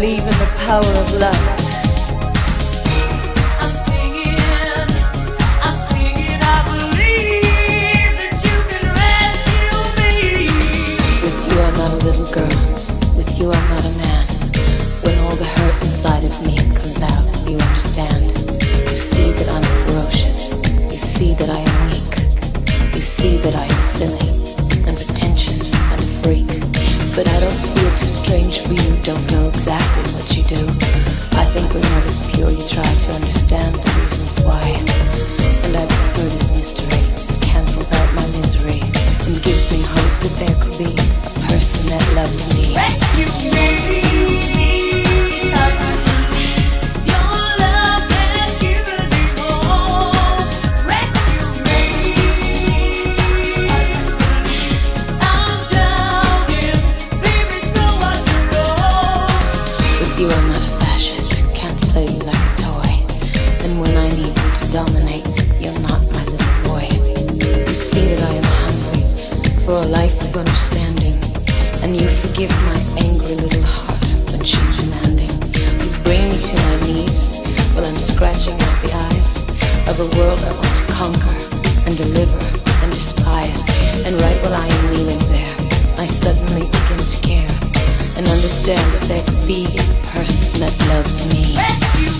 power of love. I'm singing, I'm singing, I believe that you can rescue me. With you, I'm not a little girl. With you, I'm not a man. When all the hurt inside of me comes out, you understand. You see that I'm ferocious. You see that I am weak. You see that I am silly and pretentious and a freak. But I don't too strange for you. Don't know exactly what you do. I think when love is pure, you try to understand the reasons why. And I prefer this mystery. It cancels out my misery and gives me hope that there could be a person that loves me. With you, I'm not a fascist. Can't play you like a toy. And when I need you to dominate, you're not my little boy. You see that I am hungry for a life of understanding. And you forgive my angry little heart when she's demanding. You bring me to my knees while I'm scratching out the eyes of a world I want to conquer and deliver understand that a person that loves me.